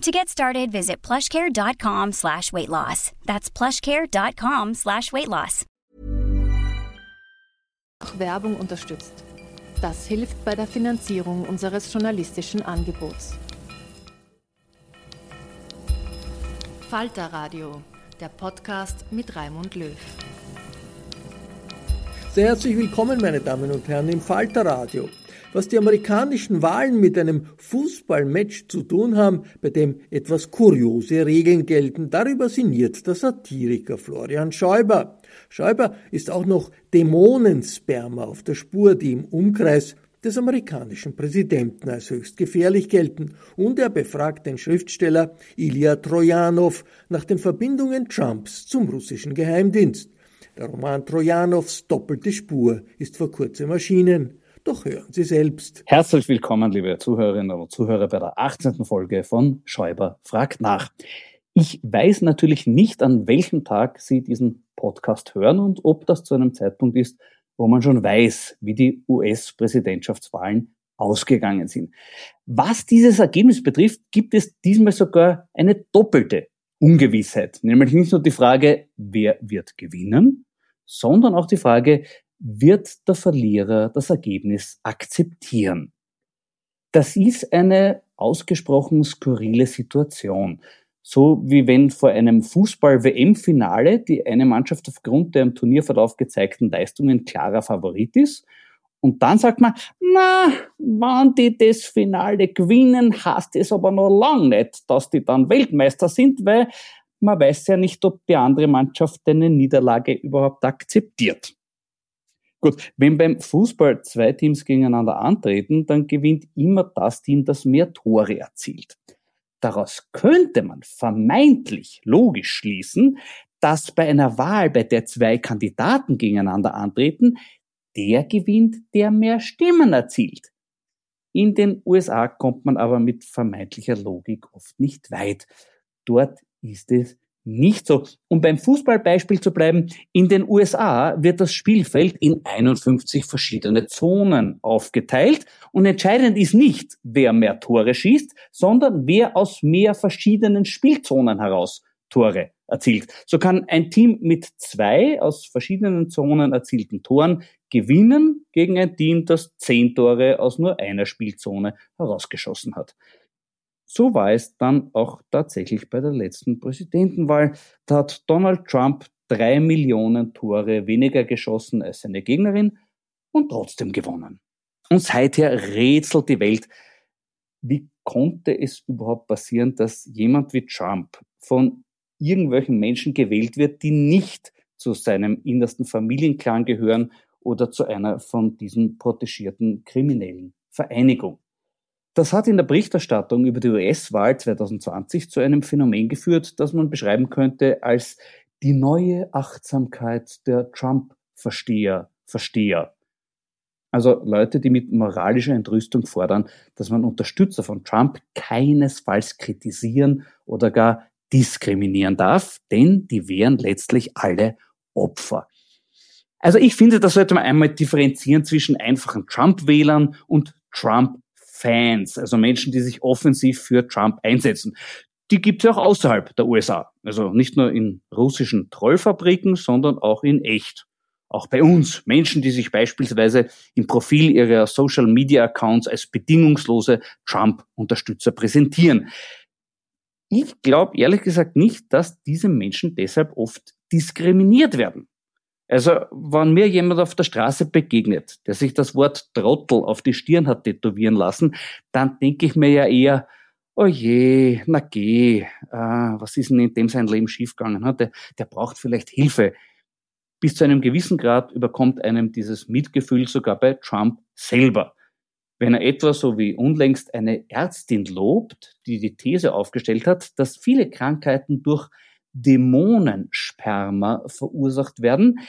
To get started, visit plushcare.com slash weight loss. That's plushcare.com slash weight loss. Werbung unterstützt. Das hilft bei der Finanzierung unseres journalistischen Angebots. Falter Radio, der Podcast mit Raimund Löw. Sehr herzlich willkommen, meine Damen und Herren, im Falter Radio was die amerikanischen Wahlen mit einem Fußballmatch zu tun haben, bei dem etwas kuriose Regeln gelten, darüber sinniert der Satiriker Florian Schäuber. Schäuber ist auch noch Dämonensperma auf der Spur, die im Umkreis des amerikanischen Präsidenten als höchst gefährlich gelten, und er befragt den Schriftsteller Ilya Trojanow nach den Verbindungen Trumps zum russischen Geheimdienst. Der Roman Trojanows Doppelte Spur ist vor kurzem erschienen. Doch hören Sie selbst. Herzlich willkommen, liebe Zuhörerinnen und Zuhörer, bei der 18. Folge von Schäuber fragt nach. Ich weiß natürlich nicht, an welchem Tag Sie diesen Podcast hören und ob das zu einem Zeitpunkt ist, wo man schon weiß, wie die US-Präsidentschaftswahlen ausgegangen sind. Was dieses Ergebnis betrifft, gibt es diesmal sogar eine doppelte Ungewissheit. Nämlich nicht nur die Frage, wer wird gewinnen, sondern auch die Frage, wird der Verlierer das Ergebnis akzeptieren. Das ist eine ausgesprochen skurrile Situation. So wie wenn vor einem Fußball-WM-Finale die eine Mannschaft aufgrund der im Turnierverlauf gezeigten Leistungen klarer Favorit ist. Und dann sagt man, na, wann die das Finale gewinnen, heißt es aber noch lang nicht, dass die dann Weltmeister sind, weil man weiß ja nicht, ob die andere Mannschaft eine Niederlage überhaupt akzeptiert. Gut, wenn beim Fußball zwei Teams gegeneinander antreten, dann gewinnt immer das Team, das mehr Tore erzielt. Daraus könnte man vermeintlich logisch schließen, dass bei einer Wahl, bei der zwei Kandidaten gegeneinander antreten, der gewinnt, der mehr Stimmen erzielt. In den USA kommt man aber mit vermeintlicher Logik oft nicht weit. Dort ist es nicht so. Um beim Fußballbeispiel zu bleiben, in den USA wird das Spielfeld in 51 verschiedene Zonen aufgeteilt und entscheidend ist nicht, wer mehr Tore schießt, sondern wer aus mehr verschiedenen Spielzonen heraus Tore erzielt. So kann ein Team mit zwei aus verschiedenen Zonen erzielten Toren gewinnen gegen ein Team, das zehn Tore aus nur einer Spielzone herausgeschossen hat. So war es dann auch tatsächlich bei der letzten Präsidentenwahl. Da hat Donald Trump drei Millionen Tore weniger geschossen als seine Gegnerin und trotzdem gewonnen. Und seither rätselt die Welt, wie konnte es überhaupt passieren, dass jemand wie Trump von irgendwelchen Menschen gewählt wird, die nicht zu seinem innersten Familienclan gehören oder zu einer von diesen protegierten kriminellen Vereinigung. Das hat in der Berichterstattung über die US-Wahl 2020 zu einem Phänomen geführt, das man beschreiben könnte als die neue Achtsamkeit der Trump-Versteher, Versteher. Also Leute, die mit moralischer Entrüstung fordern, dass man Unterstützer von Trump keinesfalls kritisieren oder gar diskriminieren darf, denn die wären letztlich alle Opfer. Also ich finde, da sollte man einmal differenzieren zwischen einfachen Trump-Wählern und Trump-Fans, also Menschen, die sich offensiv für Trump einsetzen. Die gibt es ja auch außerhalb der USA, also nicht nur in russischen Trollfabriken, sondern auch in echt. Auch bei uns, Menschen, die sich beispielsweise im Profil ihrer Social-Media-Accounts als bedingungslose Trump-Unterstützer präsentieren. Ich glaube ehrlich gesagt nicht, dass diese Menschen deshalb oft diskriminiert werden. Also, wenn mir jemand auf der Straße begegnet, der sich das Wort Trottel auf die Stirn hat tätowieren lassen, dann denke ich mir ja eher, oh je, na geh, äh, was ist denn in dem sein Leben schiefgegangen? Der, der braucht vielleicht Hilfe. Bis zu einem gewissen Grad überkommt einem dieses Mitgefühl sogar bei Trump selber. Wenn er etwa so wie unlängst eine Ärztin lobt, die die These aufgestellt hat, dass viele Krankheiten durch Dämonensperma verursacht werden,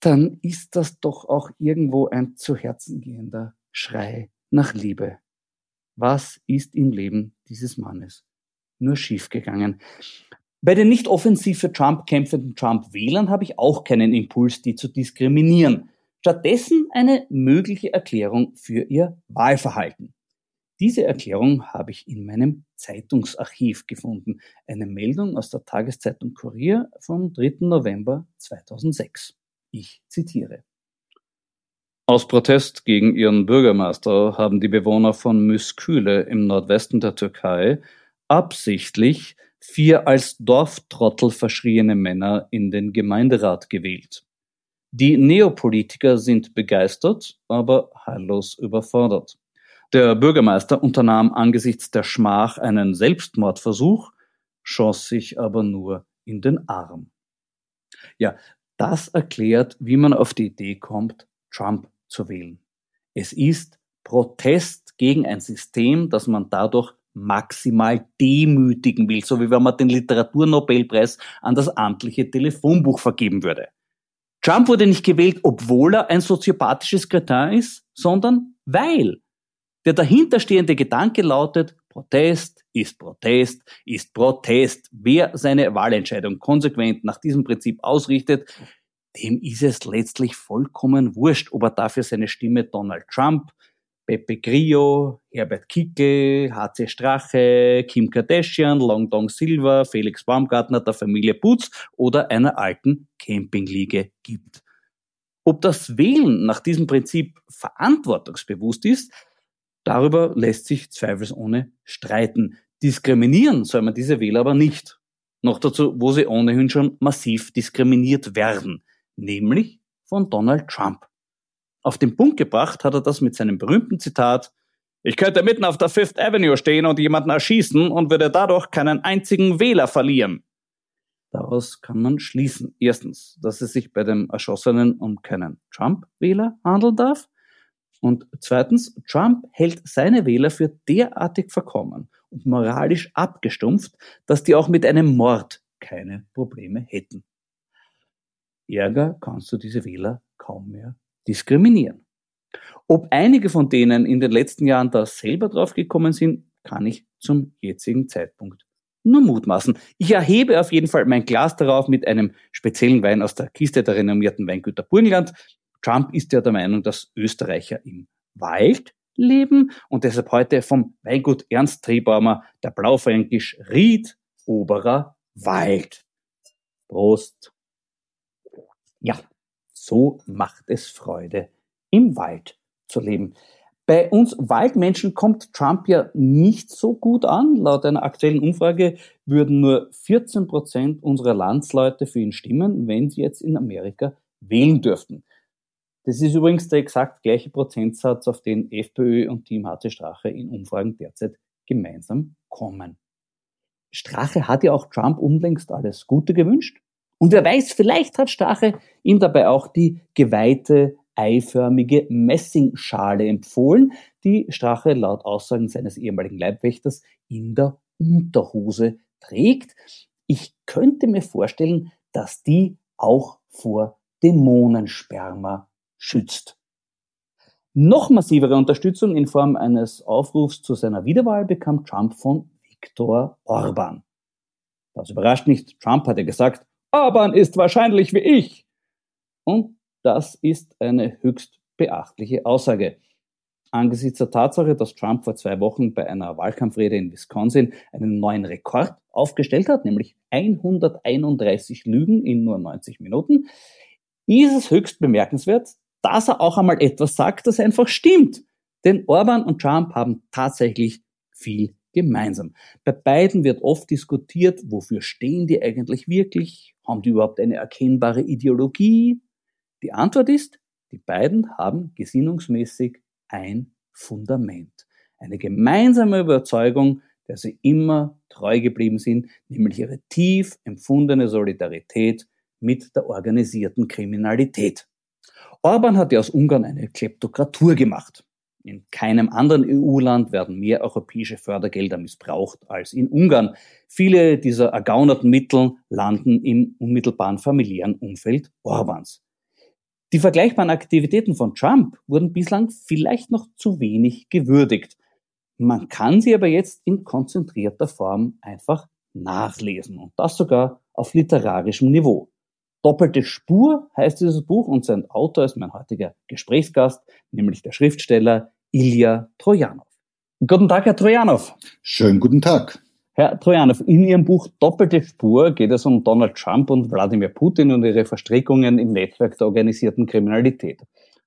dann ist das doch auch irgendwo ein zu Herzen gehender Schrei nach Liebe. Was ist im Leben dieses Mannes nur schiefgegangen? Bei den nicht offensiv für Trump kämpfenden Trump-Wählern habe ich auch keinen Impuls, die zu diskriminieren. Stattdessen eine mögliche Erklärung für ihr Wahlverhalten. Diese Erklärung habe ich in meinem Zeitungsarchiv gefunden. Eine Meldung aus der Tageszeitung Kurier vom 3. November 2006. Ich zitiere. Aus Protest gegen ihren Bürgermeister haben die Bewohner von Müsküle im Nordwesten der Türkei absichtlich vier als Dorftrottel verschriene Männer in den Gemeinderat gewählt. Die Neopolitiker sind begeistert, aber heillos überfordert. Der Bürgermeister unternahm angesichts der Schmach einen Selbstmordversuch, schoss sich aber nur in den Arm. Ja, das erklärt, wie man auf die Idee kommt, Trump zu wählen. Es ist Protest gegen ein System, das man dadurch maximal demütigen will, so wie wenn man den Literaturnobelpreis an das amtliche Telefonbuch vergeben würde. Trump wurde nicht gewählt, obwohl er ein soziopathisches Kretin ist, sondern weil. Der dahinterstehende Gedanke lautet, Protest ist Protest ist Protest. Wer seine Wahlentscheidung konsequent nach diesem Prinzip ausrichtet, dem ist es letztlich vollkommen wurscht, ob er dafür seine Stimme Donald Trump, Pepe Grillo, Herbert Kickel, HC Strache, Kim Kardashian, Long Dong Silva, Felix Baumgartner, der Familie Putz oder einer alten Campingliege gibt. Ob das Wählen nach diesem Prinzip verantwortungsbewusst ist, Darüber lässt sich zweifelsohne streiten. Diskriminieren soll man diese Wähler aber nicht. Noch dazu, wo sie ohnehin schon massiv diskriminiert werden, nämlich von Donald Trump. Auf den Punkt gebracht hat er das mit seinem berühmten Zitat Ich könnte mitten auf der Fifth Avenue stehen und jemanden erschießen und würde dadurch keinen einzigen Wähler verlieren. Daraus kann man schließen, erstens, dass es sich bei dem Erschossenen um keinen Trump-Wähler handeln darf und zweitens, Trump hält seine Wähler für derartig verkommen und moralisch abgestumpft, dass die auch mit einem Mord keine Probleme hätten. Ärger kannst du diese Wähler kaum mehr diskriminieren. Ob einige von denen in den letzten Jahren da selber drauf gekommen sind, kann ich zum jetzigen Zeitpunkt nur mutmaßen. Ich erhebe auf jeden Fall mein Glas darauf mit einem speziellen Wein aus der Kiste der renommierten Weingüter Burgenland. Trump ist ja der Meinung, dass Österreicher im Wald leben und deshalb heute vom Weingut Ernst Triebaumer der Blaufränkisch Ried Oberer Wald. Prost. Ja, so macht es Freude, im Wald zu leben. Bei uns Waldmenschen kommt Trump ja nicht so gut an. Laut einer aktuellen Umfrage würden nur 14 Prozent unserer Landsleute für ihn stimmen, wenn sie jetzt in Amerika wählen dürften. Das ist übrigens der exakt gleiche Prozentsatz, auf den FPÖ und Team HC Strache in Umfragen derzeit gemeinsam kommen. Strache hat ja auch Trump unlängst alles Gute gewünscht. Und wer weiß, vielleicht hat Strache ihm dabei auch die geweihte eiförmige Messingschale empfohlen, die Strache laut Aussagen seines ehemaligen Leibwächters in der Unterhose trägt. Ich könnte mir vorstellen, dass die auch vor Dämonensperma schützt. Noch massivere Unterstützung in Form eines Aufrufs zu seiner Wiederwahl bekam Trump von Viktor Orban. Das überrascht nicht. Trump hatte gesagt, Orban ist wahrscheinlich wie ich. Und das ist eine höchst beachtliche Aussage. Angesichts der Tatsache, dass Trump vor zwei Wochen bei einer Wahlkampfrede in Wisconsin einen neuen Rekord aufgestellt hat, nämlich 131 Lügen in nur 90 Minuten, ist es höchst bemerkenswert, dass er auch einmal etwas sagt, das einfach stimmt. Denn Orban und Trump haben tatsächlich viel gemeinsam. Bei beiden wird oft diskutiert, wofür stehen die eigentlich wirklich? Haben die überhaupt eine erkennbare Ideologie? Die Antwort ist, die beiden haben gesinnungsmäßig ein Fundament. Eine gemeinsame Überzeugung, der sie immer treu geblieben sind, nämlich ihre tief empfundene Solidarität mit der organisierten Kriminalität. Orban hat ja aus Ungarn eine Kleptokratur gemacht. In keinem anderen EU-Land werden mehr europäische Fördergelder missbraucht als in Ungarn. Viele dieser ergaunerten Mittel landen im unmittelbaren familiären Umfeld Orbans. Die vergleichbaren Aktivitäten von Trump wurden bislang vielleicht noch zu wenig gewürdigt. Man kann sie aber jetzt in konzentrierter Form einfach nachlesen und das sogar auf literarischem Niveau. Doppelte Spur heißt dieses Buch und sein Autor ist mein heutiger Gesprächsgast, nämlich der Schriftsteller Ilya Trojanov. Guten Tag, Herr Trojanov. Schönen guten Tag. Herr Trojanov, in Ihrem Buch Doppelte Spur geht es um Donald Trump und Wladimir Putin und ihre Verstrickungen im Netzwerk der organisierten Kriminalität.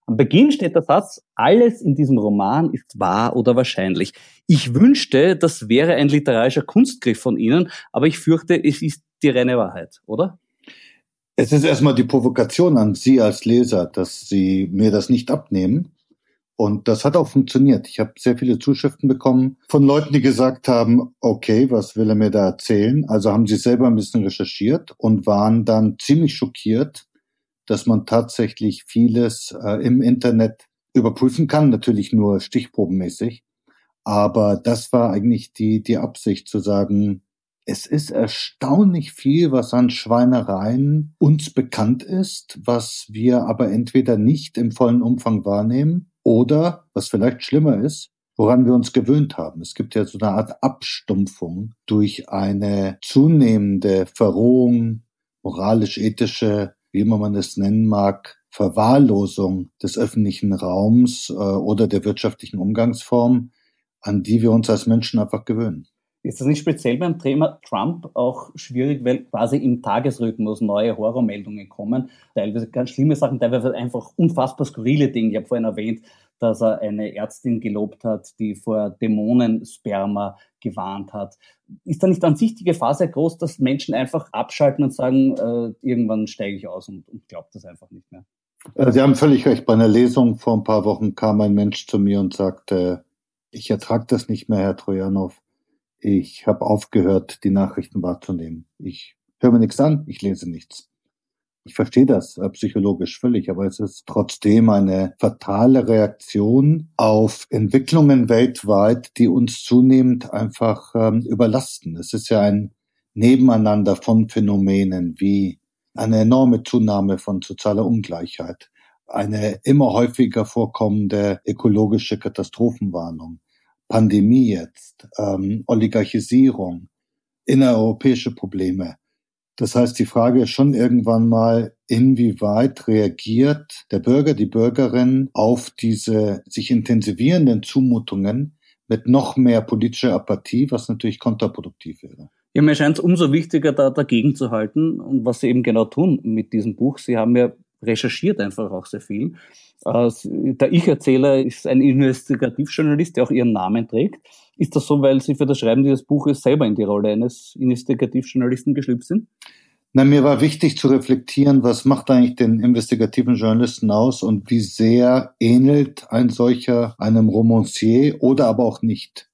Am Beginn steht der Satz, alles in diesem Roman ist wahr oder wahrscheinlich. Ich wünschte, das wäre ein literarischer Kunstgriff von Ihnen, aber ich fürchte, es ist die reine Wahrheit, oder? Es ist erstmal die Provokation an Sie als Leser, dass Sie mir das nicht abnehmen. Und das hat auch funktioniert. Ich habe sehr viele Zuschriften bekommen von Leuten, die gesagt haben, okay, was will er mir da erzählen? Also haben sie selber ein bisschen recherchiert und waren dann ziemlich schockiert, dass man tatsächlich vieles äh, im Internet überprüfen kann, natürlich nur stichprobenmäßig. Aber das war eigentlich die, die Absicht zu sagen, es ist erstaunlich viel, was an Schweinereien uns bekannt ist, was wir aber entweder nicht im vollen Umfang wahrnehmen oder, was vielleicht schlimmer ist, woran wir uns gewöhnt haben. Es gibt ja so eine Art Abstumpfung durch eine zunehmende Verrohung, moralisch-ethische, wie immer man es nennen mag, Verwahrlosung des öffentlichen Raums äh, oder der wirtschaftlichen Umgangsform, an die wir uns als Menschen einfach gewöhnen. Ist das nicht speziell beim Thema Trump auch schwierig, weil quasi im Tagesrhythmus neue Horrormeldungen kommen, teilweise ganz schlimme Sachen, teilweise einfach unfassbar skurrile Dinge. Ich habe vorhin erwähnt, dass er eine Ärztin gelobt hat, die vor Dämonensperma gewarnt hat. Ist da nicht an sich die Gefahr sehr groß, dass Menschen einfach abschalten und sagen, äh, irgendwann steige ich aus und, und glaubt das einfach nicht mehr? Äh, Sie haben völlig recht. Bei einer Lesung vor ein paar Wochen kam ein Mensch zu mir und sagte, ich ertrage das nicht mehr, Herr Trojanov ich habe aufgehört, die Nachrichten wahrzunehmen. Ich höre mir nichts an, ich lese nichts. Ich verstehe das äh, psychologisch völlig, aber es ist trotzdem eine fatale Reaktion auf Entwicklungen weltweit, die uns zunehmend einfach ähm, überlasten. Es ist ja ein Nebeneinander von Phänomenen wie eine enorme Zunahme von sozialer Ungleichheit, eine immer häufiger vorkommende ökologische Katastrophenwarnung, Pandemie jetzt, ähm, Oligarchisierung, innereuropäische Probleme. Das heißt, die Frage ist schon irgendwann mal, inwieweit reagiert der Bürger, die Bürgerin auf diese sich intensivierenden Zumutungen mit noch mehr politischer Apathie, was natürlich kontraproduktiv wäre. Ja, mir scheint es umso wichtiger, da dagegen zu halten und was Sie eben genau tun mit diesem Buch. Sie haben ja recherchiert einfach auch sehr viel. Der Ich-Erzähler ist ein Investigativjournalist, der auch ihren Namen trägt. Ist das so, weil Sie für das Schreiben dieses Buches selber in die Rolle eines Investigativjournalisten geschlüpft sind? Na, mir war wichtig zu reflektieren, was macht eigentlich den investigativen Journalisten aus und wie sehr ähnelt ein solcher einem Romancier oder aber auch nicht.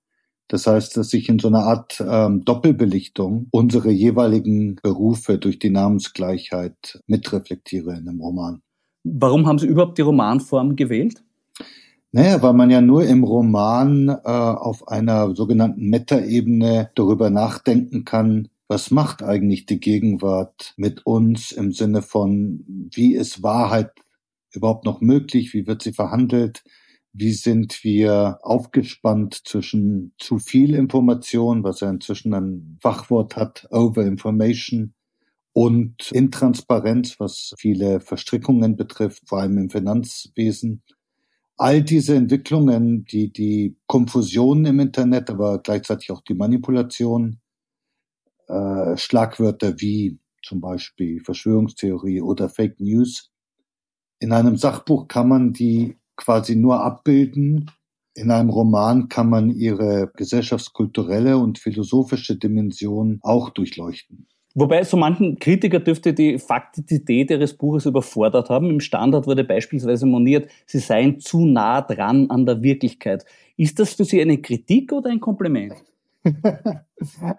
Das heißt, dass ich in so einer Art ähm, Doppelbelichtung unsere jeweiligen Berufe durch die Namensgleichheit mitreflektiere in einem Roman. Warum haben Sie überhaupt die Romanform gewählt? Naja, weil man ja nur im Roman äh, auf einer sogenannten Metaebene darüber nachdenken kann, was macht eigentlich die Gegenwart mit uns im Sinne von, wie ist Wahrheit überhaupt noch möglich, wie wird sie verhandelt, Wie sind wir aufgespannt zwischen zu viel Information, was ja inzwischen ein Fachwort hat, Overinformation, und Intransparenz, was viele Verstrickungen betrifft, vor allem im Finanzwesen. All diese Entwicklungen, die die Konfusion im Internet, aber gleichzeitig auch die Manipulation, äh, Schlagwörter wie zum Beispiel Verschwörungstheorie oder Fake News. In einem Sachbuch kann man die quasi nur abbilden. In einem Roman kann man ihre gesellschaftskulturelle und philosophische Dimension auch durchleuchten. Wobei so manchen Kritiker dürfte die Faktizität ihres Buches überfordert haben. Im Standard wurde beispielsweise moniert, sie seien zu nah dran an der Wirklichkeit. Ist das für Sie eine Kritik oder ein Kompliment?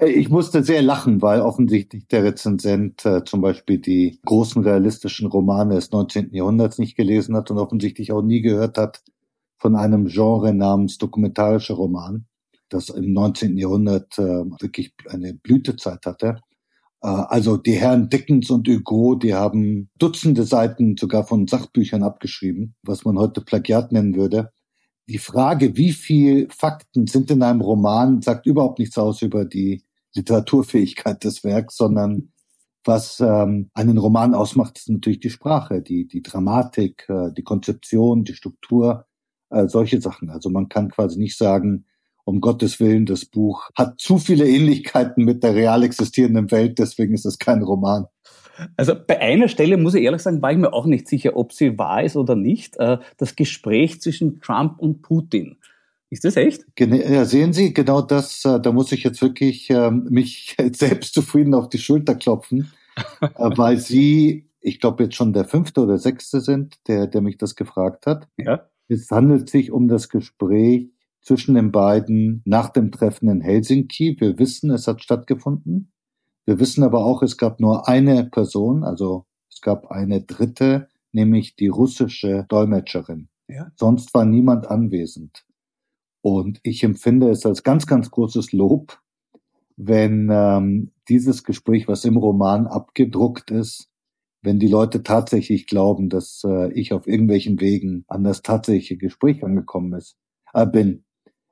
Ich musste sehr lachen, weil offensichtlich der Rezensent äh, zum Beispiel die großen realistischen Romane des 19. Jahrhunderts nicht gelesen hat und offensichtlich auch nie gehört hat von einem Genre namens dokumentarischer Roman, das im 19. Jahrhundert äh, wirklich eine Blütezeit hatte. Äh, also die Herren Dickens und Hugo, die haben Dutzende Seiten sogar von Sachbüchern abgeschrieben, was man heute Plagiat nennen würde die Frage, wie viel Fakten sind in einem Roman, sagt überhaupt nichts aus über die Literaturfähigkeit des Werks, sondern was ähm, einen Roman ausmacht, ist natürlich die Sprache, die, die Dramatik, äh, die Konzeption, die Struktur, äh, solche Sachen. Also man kann quasi nicht sagen, um Gottes Willen, das Buch hat zu viele Ähnlichkeiten mit der real existierenden Welt, deswegen ist es kein Roman. Also bei einer Stelle muss ich ehrlich sagen, war ich mir auch nicht sicher, ob sie wahr ist oder nicht. Äh, das Gespräch zwischen Trump und Putin. Ist das echt? Ja, sehen Sie, genau das, äh, da muss ich jetzt wirklich ähm, mich selbst zufrieden auf die Schulter klopfen, äh, weil Sie, ich glaube jetzt schon der fünfte oder sechste sind, der, der mich das gefragt hat. Ja. Es handelt sich um das Gespräch zwischen den beiden nach dem Treffen in Helsinki. Wir wissen, es hat stattgefunden. Wir wissen aber auch, es gab nur eine Person, also es gab eine dritte, nämlich die russische Dolmetscherin. Ja. Sonst war niemand anwesend. Und ich empfinde es als ganz, ganz großes Lob, wenn ähm, dieses Gespräch, was im Roman abgedruckt ist, wenn die Leute tatsächlich glauben, dass äh, ich auf irgendwelchen Wegen an das tatsächliche Gespräch angekommen ist, äh, bin.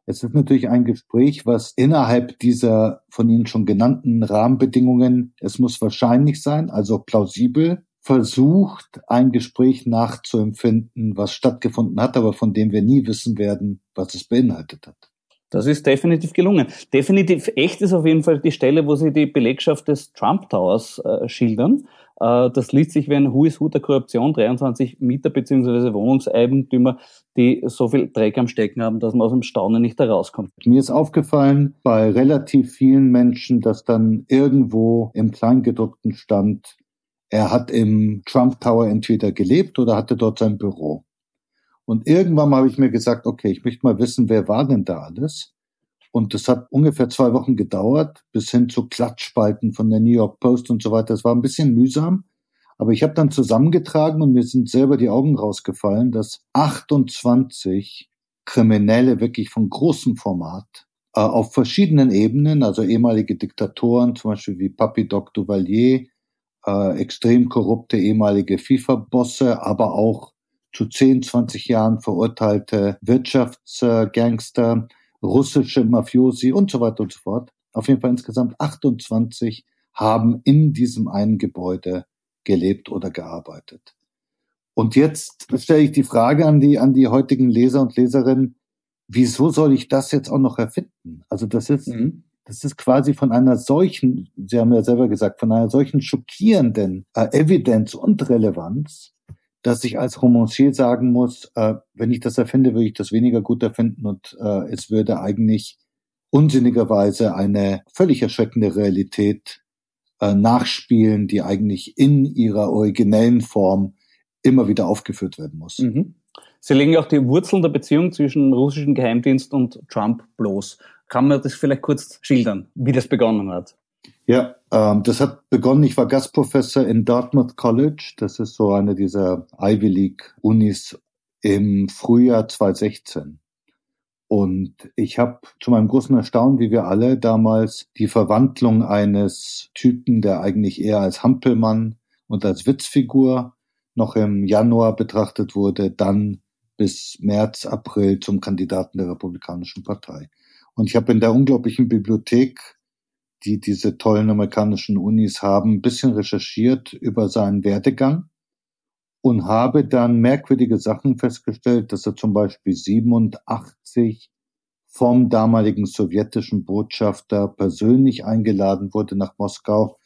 Es ist natürlich ein Gespräch, was innerhalb dieser von Ihnen schon genannten Rahmenbedingungen, es muss wahrscheinlich sein, also plausibel, versucht, ein Gespräch nachzuempfinden, was stattgefunden hat, aber von dem wir nie wissen werden, was es beinhaltet hat. Das ist definitiv gelungen. Definitiv echt ist auf jeden Fall die Stelle, wo Sie die Belegschaft des Trump Towers äh, schildern. Äh, das liest sich wie ein Who is Who der Korruption, 23 Mieter bzw. Wohnungseigentümer, die so viel Dreck am Stecken haben, dass man aus dem Staunen nicht herauskommt. Mir ist aufgefallen bei relativ vielen Menschen, dass dann irgendwo im Kleingedruckten stand, er hat im Trump Tower entweder gelebt oder hatte dort sein Büro. Und irgendwann habe ich mir gesagt, okay, ich möchte mal wissen, wer war denn da alles? Und das hat ungefähr zwei Wochen gedauert, bis hin zu Klatschspalten von der New York Post und so weiter. Das war ein bisschen mühsam. Aber ich habe dann zusammengetragen und mir sind selber die Augen rausgefallen, dass 28 Kriminelle wirklich von großem Format äh, auf verschiedenen Ebenen, also ehemalige Diktatoren, zum Beispiel wie Papi Doc Duvalier, äh, extrem korrupte ehemalige FIFA-Bosse, aber auch zu 10, 20 Jahren verurteilte Wirtschaftsgangster, russische Mafiosi und so weiter und so fort. Auf jeden Fall insgesamt 28 haben in diesem einen Gebäude gelebt oder gearbeitet. Und jetzt stelle ich die Frage an die, an die heutigen Leser und Leserinnen, wieso soll ich das jetzt auch noch erfinden? Also das ist, mhm. das ist quasi von einer solchen, Sie haben ja selber gesagt, von einer solchen schockierenden äh, Evidenz und Relevanz, dass ich als Romancier sagen muss, äh, wenn ich das erfinde, würde ich das weniger gut erfinden und äh, es würde eigentlich unsinnigerweise eine völlig erschreckende Realität äh, nachspielen, die eigentlich in ihrer originellen Form immer wieder aufgeführt werden muss. Mhm. Sie legen auch die Wurzeln der Beziehung zwischen russischen Geheimdienst und Trump bloß. Kann man das vielleicht kurz schildern, wie das begonnen hat? Ja, ähm, das hat begonnen. Ich war Gastprofessor in Dartmouth College. Das ist so eine dieser Ivy League Unis im Frühjahr 2016. Und ich habe zu meinem großen Erstaunen, wie wir alle damals, die Verwandlung eines Typen, der eigentlich eher als Hampelmann und als Witzfigur noch im Januar betrachtet wurde, dann bis März, April zum Kandidaten der Republikanischen Partei. Und ich habe in der unglaublichen Bibliothek, die diese tollen amerikanischen Unis haben, ein bisschen recherchiert über seinen Werdegang und habe dann merkwürdige Sachen festgestellt, dass er zum Beispiel 87 vom damaligen sowjetischen Botschafter persönlich eingeladen wurde nach Moskau.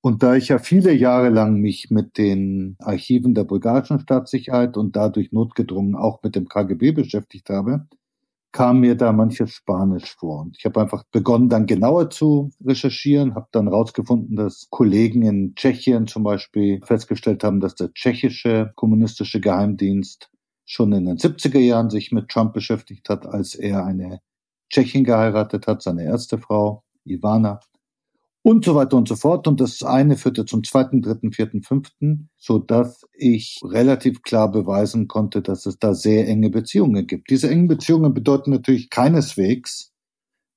Und da ich ja viele Jahre lang mich mit den Archiven der bulgarischen Staatssicherheit und dadurch notgedrungen auch mit dem KGB beschäftigt habe, kam mir da manches Spanisch vor. Und ich habe einfach begonnen, dann genauer zu recherchieren, habe dann rausgefunden, dass Kollegen in Tschechien zum Beispiel festgestellt haben, dass der tschechische kommunistische Geheimdienst schon in den 70er Jahren sich mit Trump beschäftigt hat, als er eine Tschechin geheiratet hat, seine erste Frau, Ivana, und so weiter und so fort. Und das eine führte zum zweiten, dritten, vierten, fünften, so dass ich relativ klar beweisen konnte, dass es da sehr enge Beziehungen gibt. Diese engen Beziehungen bedeuten natürlich keineswegs,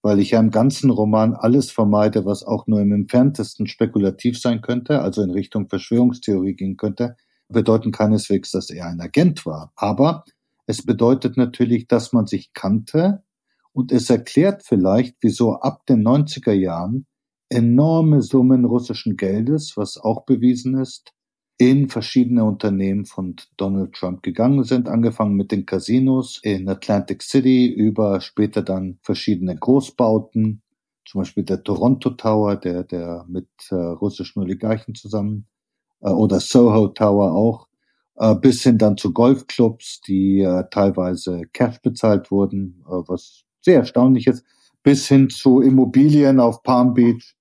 weil ich ja im ganzen Roman alles vermeide, was auch nur im entferntesten spekulativ sein könnte, also in Richtung Verschwörungstheorie gehen könnte, bedeuten keineswegs, dass er ein Agent war. Aber es bedeutet natürlich, dass man sich kannte und es erklärt vielleicht, wieso ab den 90er Jahren enorme Summen russischen Geldes, was auch bewiesen ist, in verschiedene Unternehmen von Donald Trump gegangen sind, angefangen mit den Casinos in Atlantic City über später dann verschiedene Großbauten, zum Beispiel der Toronto Tower, der, der mit äh, russischen Oligarchen zusammen äh, oder Soho Tower auch, äh, bis hin dann zu Golfclubs, die äh, teilweise Cash bezahlt wurden, äh, was sehr erstaunlich ist, bis hin zu Immobilien auf Palm Beach,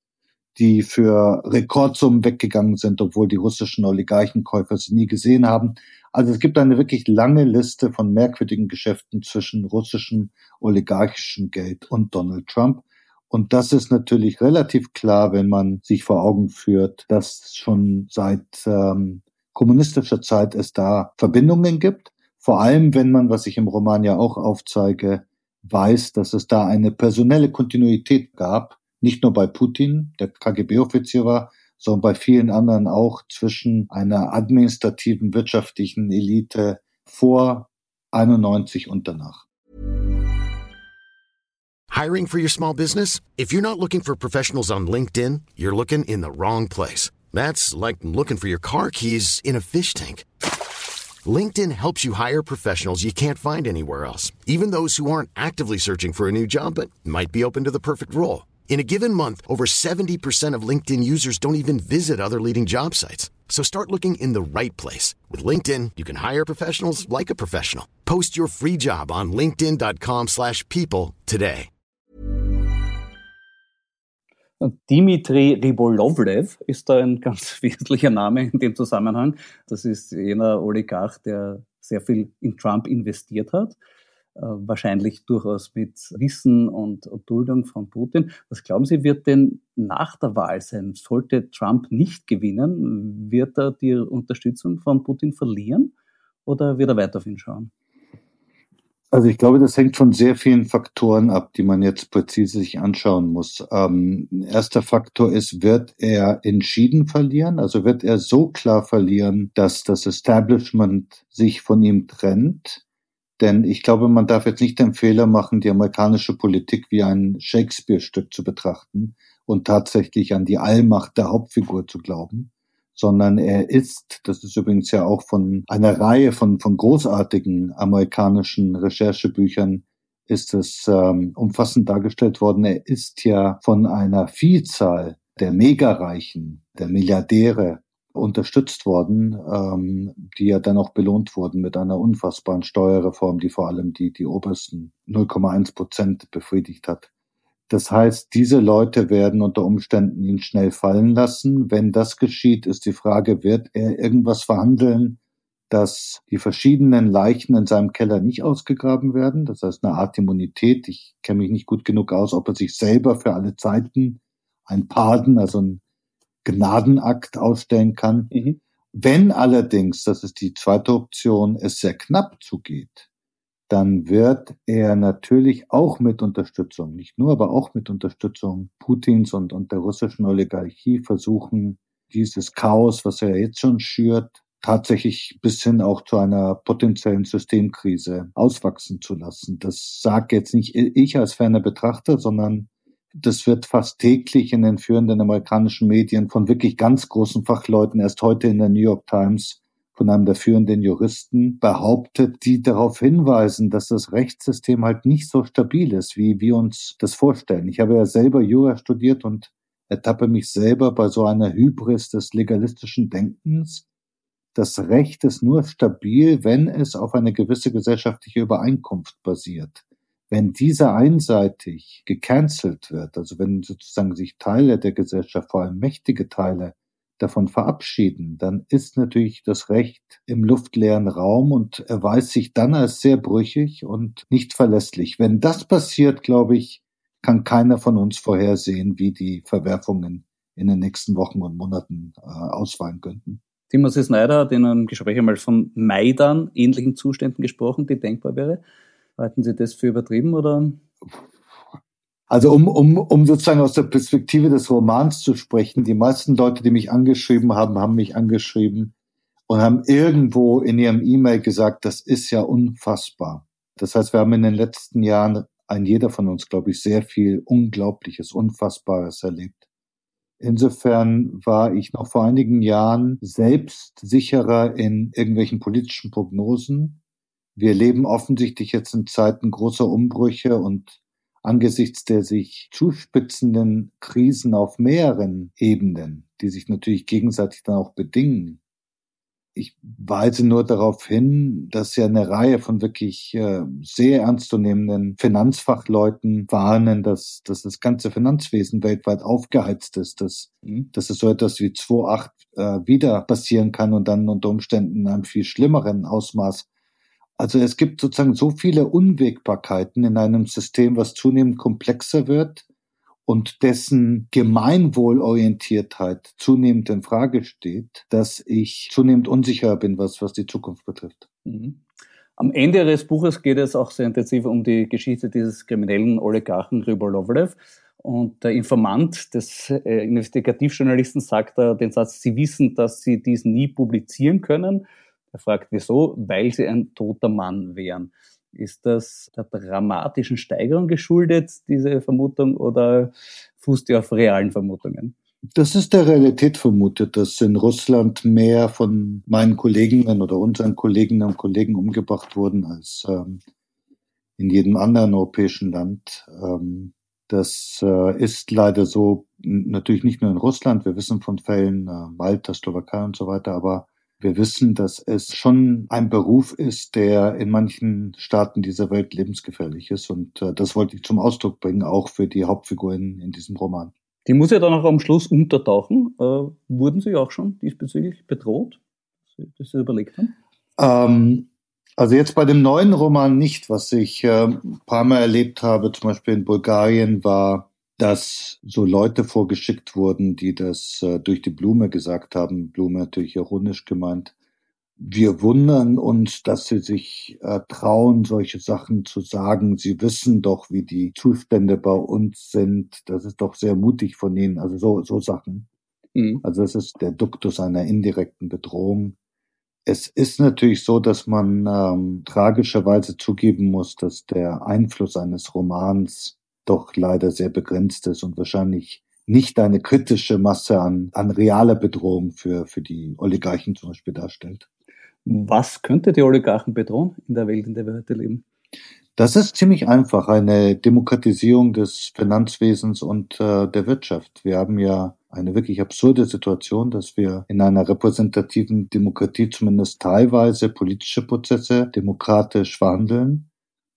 die für Rekordsummen weggegangen sind, obwohl die russischen Oligarchenkäufer sie nie gesehen haben. Also es gibt eine wirklich lange Liste von merkwürdigen Geschäften zwischen russischem oligarchischem Geld und Donald Trump. Und das ist natürlich relativ klar, wenn man sich vor Augen führt, dass schon seit ähm, kommunistischer Zeit es da Verbindungen gibt. Vor allem, wenn man, was ich im Roman ja auch aufzeige, weiß, dass es da eine personelle Kontinuität gab, nicht nur bei Putin, der KGB-Offizier war, sondern bei vielen anderen auch zwischen einer administrativen wirtschaftlichen Elite vor 91 und danach. Hiring for your small business? If you're not looking for professionals on LinkedIn, you're looking in the wrong place. That's like looking for your car keys in a fish tank. LinkedIn helps you hire professionals you can't find anywhere else, even those who aren't actively searching for a new job but might be open to the perfect role. In a given month, over 70% of LinkedIn users don't even visit other leading job sites. So start looking in the right place. With LinkedIn, you can hire professionals like a professional. Post your free job on linkedin.com slash people today. Dimitri Ribolovlev ist ein ganz wesentlicher Name in dem Zusammenhang. Das ist jener Oligarch, der sehr viel in Trump investiert hat. Äh, wahrscheinlich durchaus mit Wissen und, Duldung von Putin. Was glauben Sie, wird denn nach der Wahl sein? Sollte Trump nicht gewinnen, wird er die Unterstützung von Putin verlieren oder wird er weiter auf ihn schauen? Also ich glaube, das hängt von sehr vielen Faktoren ab, die man jetzt präzise sich anschauen muss. Ähm, erster Faktor ist, wird er entschieden verlieren? Also wird er so klar verlieren, dass das Establishment sich von ihm trennt? Denn ich glaube, man darf jetzt nicht den Fehler machen, die amerikanische Politik wie ein Shakespeare-Stück zu betrachten und tatsächlich an die Allmacht der Hauptfigur zu glauben, sondern er ist, das ist übrigens ja auch von einer Reihe von, von großartigen amerikanischen Recherchebüchern ist es ähm, umfassend dargestellt worden. Er ist ja von einer Vielzahl der Megareichen, der Milliardäre unterstützt worden, ähm, die ja dann auch belohnt wurden mit einer unfassbaren Steuerreform, die vor allem die, die obersten 0,1 Prozent befriedigt hat. Das heißt, diese Leute werden unter Umständen ihn schnell fallen lassen. Wenn das geschieht, ist die Frage, wird er irgendwas verhandeln, dass die verschiedenen Leichen in seinem Keller nicht ausgegraben werden? Das heißt, eine Art Immunität. Ich kenne mich nicht gut genug aus, ob er sich selber für alle Zeiten ein Pardon, also ein Gnadenakt ausstellen kann. Mhm. Wenn allerdings, das ist die zweite Option, es sehr knapp zugeht, dann wird er natürlich auch mit Unterstützung, nicht nur, aber auch mit Unterstützung Putins und, und der russischen Oligarchie versuchen, dieses Chaos, was er jetzt schon schürt, tatsächlich bis hin auch zu einer potenziellen Systemkrise auswachsen zu lassen. Das sagt jetzt nicht ich als ferner Betrachter, sondern das wird fast täglich in den führenden amerikanischen Medien von wirklich ganz großen Fachleuten, erst heute in der New York Times, von einem der führenden Juristen behauptet, die darauf hinweisen, dass das Rechtssystem halt nicht so stabil ist, wie wir uns das vorstellen. Ich habe ja selber Jura studiert und ertappe mich selber bei so einer Hybris des legalistischen Denkens. Das Recht ist nur stabil, wenn es auf eine gewisse gesellschaftliche Übereinkunft basiert. Wenn diese einseitig gecancelt wird, also wenn sozusagen sich Teile der Gesellschaft, vor allem mächtige Teile, davon verabschieden, dann ist natürlich das Recht im luftleeren Raum und erweist sich dann als sehr brüchig und nicht verlässlich. Wenn das passiert, glaube ich, kann keiner von uns vorhersehen, wie die Verwerfungen in den nächsten Wochen und Monaten äh, ausfallen könnten. Timothy Snyder hat in einem Gespräch einmal von Maidan ähnlichen Zuständen gesprochen, die denkbar wäre. Halten Sie das für übertrieben oder? Also um, um, um sozusagen aus der Perspektive des Romans zu sprechen, die meisten Leute, die mich angeschrieben haben, haben mich angeschrieben und haben irgendwo in ihrem E-Mail gesagt, das ist ja unfassbar. Das heißt, wir haben in den letzten Jahren, ein jeder von uns, glaube ich, sehr viel Unglaubliches, Unfassbares erlebt. Insofern war ich noch vor einigen Jahren selbst sicherer in irgendwelchen politischen Prognosen. Wir leben offensichtlich jetzt in Zeiten großer Umbrüche und angesichts der sich zuspitzenden Krisen auf mehreren Ebenen, die sich natürlich gegenseitig dann auch bedingen. Ich weise nur darauf hin, dass ja eine Reihe von wirklich äh, sehr ernstzunehmenden Finanzfachleuten warnen, dass, dass das ganze Finanzwesen weltweit aufgeheizt ist, dass, mhm. dass es so etwas wie 2.8 äh, wieder passieren kann und dann unter Umständen in einem viel schlimmeren Ausmaß also es gibt sozusagen so viele Unwägbarkeiten in einem System, was zunehmend komplexer wird und dessen Gemeinwohlorientiertheit zunehmend in Frage steht, dass ich zunehmend unsicher bin, was, was die Zukunft betrifft. Mhm. Am Ende Ihres Buches geht es auch sehr intensiv um die Geschichte dieses kriminellen Oligarchen Rybolovlev. Und der Informant des äh, Investigativjournalisten sagt da den Satz, Sie wissen, dass Sie dies nie publizieren können. Er fragt, wieso? Weil sie ein toter Mann wären. Ist das der dramatischen Steigerung geschuldet, diese Vermutung, oder fußt die auf realen Vermutungen? Das ist der Realität vermutet, dass in Russland mehr von meinen Kolleginnen oder unseren Kolleginnen und Kollegen umgebracht wurden als ähm, in jedem anderen europäischen Land. Ähm, das äh, ist leider so, natürlich nicht nur in Russland, wir wissen von Fällen, äh, Malta, Slowakei und so weiter, aber wir wissen, dass es schon ein Beruf ist, der in manchen Staaten dieser Welt lebensgefährlich ist. Und äh, das wollte ich zum Ausdruck bringen, auch für die Hauptfigur in, in diesem Roman. Die muss ja dann auch am Schluss untertauchen. Äh, wurden Sie auch schon diesbezüglich bedroht, dass Sie überlegt haben? Ähm, also jetzt bei dem neuen Roman nicht. Was ich äh, ein paar Mal erlebt habe, zum Beispiel in Bulgarien, war dass so Leute vorgeschickt wurden, die das äh, durch die Blume gesagt haben, Blume natürlich ironisch gemeint. Wir wundern uns, dass sie sich äh, trauen, solche Sachen zu sagen. Sie wissen doch, wie die Zustände bei uns sind. Das ist doch sehr mutig von ihnen. Also so, so Sachen. Mhm. Also es ist der Duktus einer indirekten Bedrohung. Es ist natürlich so, dass man ähm, tragischerweise zugeben muss, dass der Einfluss eines Romans doch leider sehr begrenzt ist und wahrscheinlich nicht eine kritische Masse an, an realer Bedrohung für, für die Oligarchen zum Beispiel darstellt. Was könnte die Oligarchen bedrohen in der Welt, in der wir heute leben? Das ist ziemlich einfach, eine Demokratisierung des Finanzwesens und äh, der Wirtschaft. Wir haben ja eine wirklich absurde Situation, dass wir in einer repräsentativen Demokratie zumindest teilweise politische Prozesse demokratisch verhandeln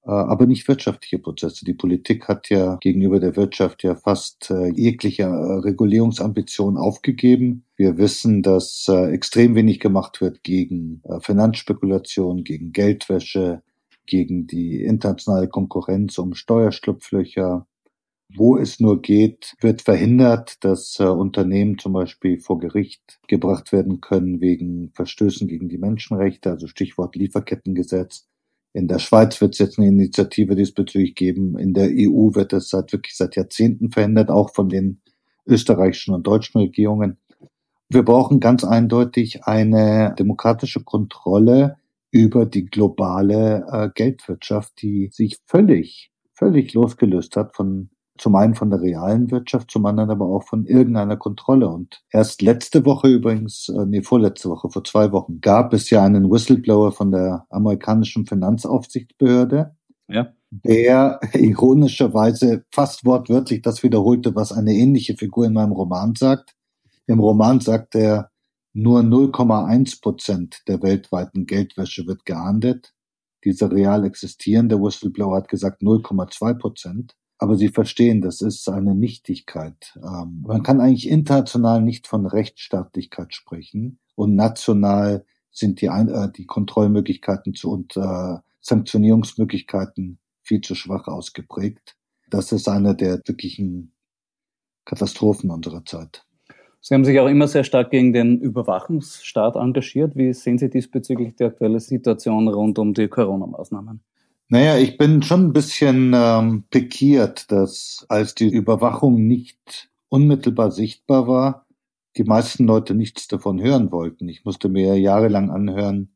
aber nicht wirtschaftliche Prozesse. Die Politik hat ja gegenüber der Wirtschaft ja fast äh, jegliche äh, Regulierungsambition aufgegeben. Wir wissen, dass äh, extrem wenig gemacht wird gegen äh, Finanzspekulation, gegen Geldwäsche, gegen die internationale Konkurrenz um Steuerschlupflöcher. Wo es nur geht, wird verhindert, dass äh, Unternehmen zum Beispiel vor Gericht gebracht werden können wegen Verstößen gegen die Menschenrechte, also Stichwort Lieferkettengesetz. In der Schweiz wird es jetzt eine Initiative diesbezüglich geben. In der EU wird es seit wirklich seit Jahrzehnten verhindert, auch von den österreichischen und deutschen Regierungen. Wir brauchen ganz eindeutig eine demokratische Kontrolle über die globale äh, Geldwirtschaft, die sich völlig, völlig losgelöst hat von zum einen von der realen Wirtschaft, zum anderen aber auch von irgendeiner Kontrolle. Und erst letzte Woche übrigens, äh, nee, vorletzte Woche, vor zwei Wochen, gab es ja einen Whistleblower von der amerikanischen Finanzaufsichtsbehörde, ja. der ironischerweise fast wortwörtlich das wiederholte, was eine ähnliche Figur in meinem Roman sagt. Im Roman sagt er, nur 0,1 Prozent der weltweiten Geldwäsche wird geahndet. Dieser real existierende Whistleblower hat gesagt 0,2 Prozent. Aber Sie verstehen, das ist eine Nichtigkeit. Ähm, man kann eigentlich international nicht von Rechtsstaatlichkeit sprechen und national sind die, äh, die Kontrollmöglichkeiten zu, und äh, Sanktionierungsmöglichkeiten viel zu schwach ausgeprägt. Das ist eine der wirklichen Katastrophen unserer Zeit. Sie haben sich auch immer sehr stark gegen den Überwachungsstaat engagiert. Wie sehen Sie diesbezüglich die aktuelle Situation rund um die Corona-Maßnahmen? Naja, ich bin schon ein bisschen ähm, pikiert, dass als die Überwachung nicht unmittelbar sichtbar war, die meisten Leute nichts davon hören wollten. Ich musste mir jahrelang anhören,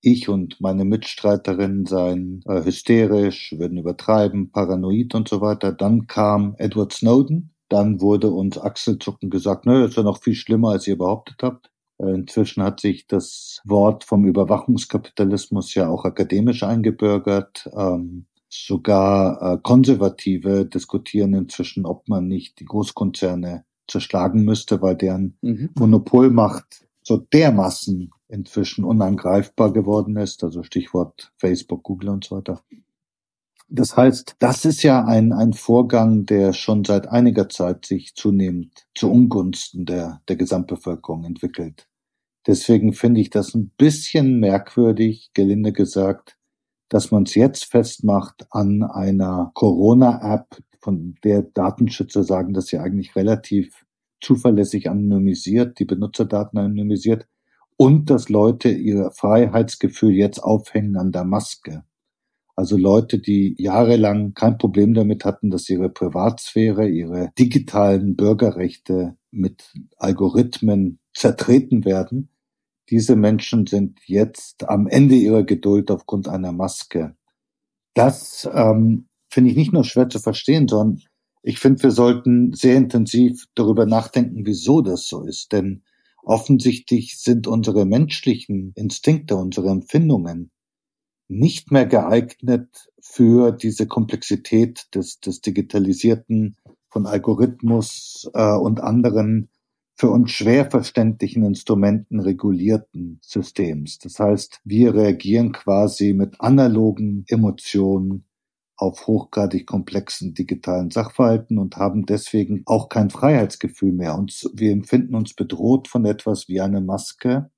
ich und meine Mitstreiterinnen seien äh, hysterisch, würden übertreiben, paranoid und so weiter. Dann kam Edward Snowden, dann wurde uns Achselzucken gesagt, nö, ist ja noch viel schlimmer, als ihr behauptet habt. Inzwischen hat sich das Wort vom Überwachungskapitalismus ja auch akademisch eingebürgert. Ähm, sogar äh, Konservative diskutieren inzwischen, ob man nicht die Großkonzerne zerschlagen müsste, weil deren mhm. Monopolmacht so dermaßen inzwischen unangreifbar geworden ist. Also Stichwort Facebook, Google und so weiter. Das heißt, das ist ja ein, ein Vorgang, der schon seit einiger Zeit sich zunehmend zu Ungunsten der, der Gesamtbevölkerung entwickelt. Deswegen finde ich das ein bisschen merkwürdig, gelinde gesagt, dass man es jetzt festmacht an einer Corona-App, von der Datenschützer sagen, dass sie eigentlich relativ zuverlässig anonymisiert, die Benutzerdaten anonymisiert und dass Leute ihr Freiheitsgefühl jetzt aufhängen an der Maske. Also Leute, die jahrelang kein Problem damit hatten, dass ihre Privatsphäre, ihre digitalen Bürgerrechte mit Algorithmen zertreten werden, diese Menschen sind jetzt am Ende ihrer Geduld aufgrund einer Maske. Das ähm, finde ich nicht nur schwer zu verstehen, sondern ich finde, wir sollten sehr intensiv darüber nachdenken, wieso das so ist. Denn offensichtlich sind unsere menschlichen Instinkte, unsere Empfindungen nicht mehr geeignet für diese Komplexität des, des digitalisierten, von Algorithmus äh, und anderen für uns schwer verständlichen Instrumenten regulierten Systems. Das heißt, wir reagieren quasi mit analogen Emotionen auf hochgradig komplexen digitalen Sachverhalten und haben deswegen auch kein Freiheitsgefühl mehr. Und wir empfinden uns bedroht von etwas wie eine Maske,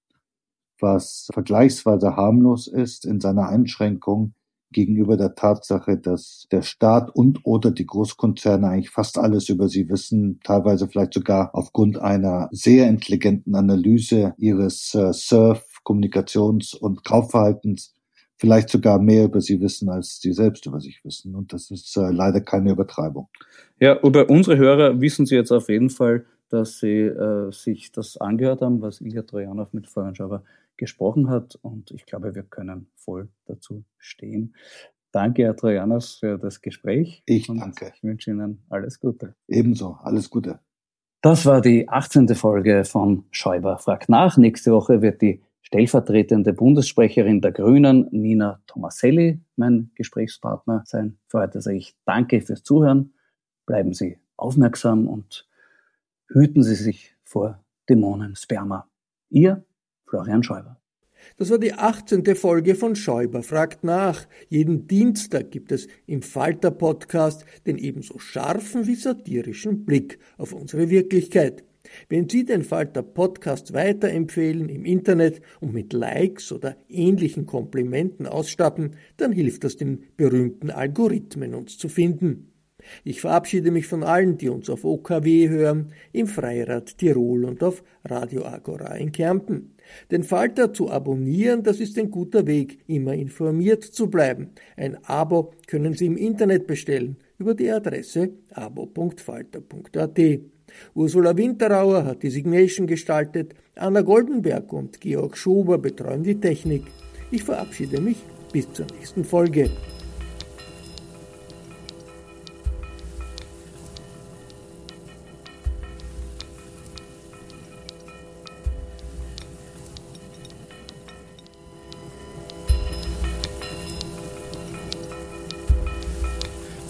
was vergleichsweise harmlos ist in seiner Einschränkung gegenüber der Tatsache, dass der Staat und oder die Großkonzerne eigentlich fast alles über sie wissen, teilweise vielleicht sogar aufgrund einer sehr intelligenten Analyse ihres äh, Surf, Kommunikations- und Kaufverhaltens vielleicht sogar mehr über sie wissen, als sie selbst über sich wissen. Und das ist äh, leider keine Übertreibung. Ja, über unsere Hörer wissen Sie jetzt auf jeden Fall, dass Sie äh, sich das angehört haben, was Ilja Trojanov mit Florian Schauber gesprochen hat. Und ich glaube, wir können voll dazu stehen. Danke, Herr Trojanos, für das Gespräch. Ich danke. Ich wünsche Ihnen alles Gute. Ebenso, alles Gute. Das war die 18. Folge von Schäuber fragt nach. Nächste Woche wird die stellvertretende Bundessprecherin der Grünen, Nina Tomaselli, mein Gesprächspartner sein. Für heute sage ich danke fürs Zuhören. Bleiben Sie aufmerksam und hüten Sie sich vor Dämonensperma. Ihr Florian Schäuber. Das war die 18. Folge von Schäuber fragt nach. Jeden Dienstag gibt es im Falter Podcast den ebenso scharfen wie satirischen Blick auf unsere Wirklichkeit. Wenn Sie den Falter Podcast weiterempfehlen im Internet und mit Likes oder ähnlichen Komplimenten ausstatten, dann hilft das den berühmten Algorithmen uns zu finden. Ich verabschiede mich von allen, die uns auf OKW hören, im Freirad Tirol und auf Radio Agora in Kärnten. Den Falter zu abonnieren, das ist ein guter Weg, immer informiert zu bleiben. Ein Abo können Sie im Internet bestellen über die Adresse abo.falter.at. Ursula Winterauer hat die Signation gestaltet, Anna Goldenberg und Georg Schober betreuen die Technik. Ich verabschiede mich bis zur nächsten Folge.